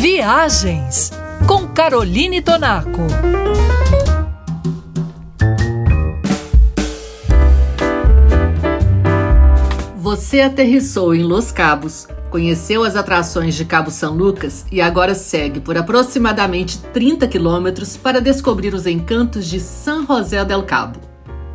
Viagens com Caroline Tonaco. Você aterrissou em Los Cabos, conheceu as atrações de Cabo São Lucas e agora segue por aproximadamente 30 quilômetros para descobrir os encantos de San José del Cabo.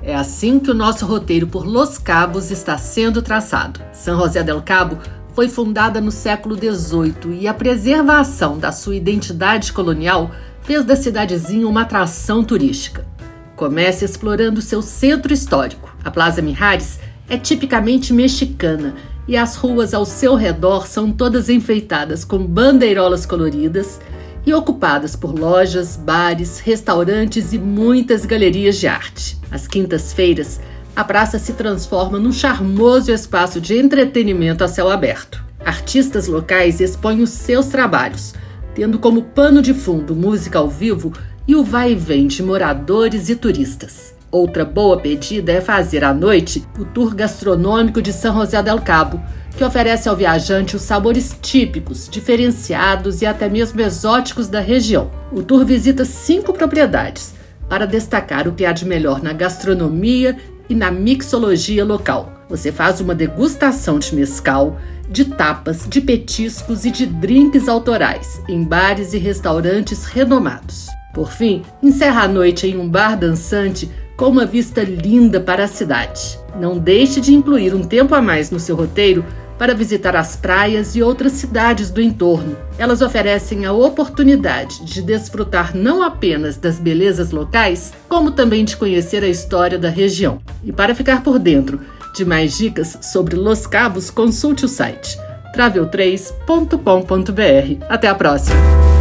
É assim que o nosso roteiro por Los Cabos está sendo traçado. San José del Cabo foi fundada no século XVIII e a preservação da sua identidade colonial fez da cidadezinha uma atração turística. Comece explorando seu centro histórico. A Plaza Mijares é tipicamente mexicana e as ruas ao seu redor são todas enfeitadas com bandeirolas coloridas e ocupadas por lojas, bares, restaurantes e muitas galerias de arte. Às quintas-feiras, a praça se transforma num charmoso espaço de entretenimento a céu aberto. Artistas locais expõem os seus trabalhos, tendo como pano de fundo música ao vivo e o vai e vem de moradores e turistas. Outra boa pedida é fazer à noite o tour gastronômico de São José del Cabo, que oferece ao viajante os sabores típicos, diferenciados e até mesmo exóticos da região. O tour visita cinco propriedades para destacar o que há de melhor na gastronomia e na mixologia local. Você faz uma degustação de mescal, de tapas, de petiscos e de drinks autorais em bares e restaurantes renomados. Por fim, encerra a noite em um bar dançante com uma vista linda para a cidade. Não deixe de incluir um tempo a mais no seu roteiro para visitar as praias e outras cidades do entorno. Elas oferecem a oportunidade de desfrutar não apenas das belezas locais, como também de conhecer a história da região. E para ficar por dentro de mais dicas sobre Los Cabos, consulte o site travel3.com.br. Até a próxima!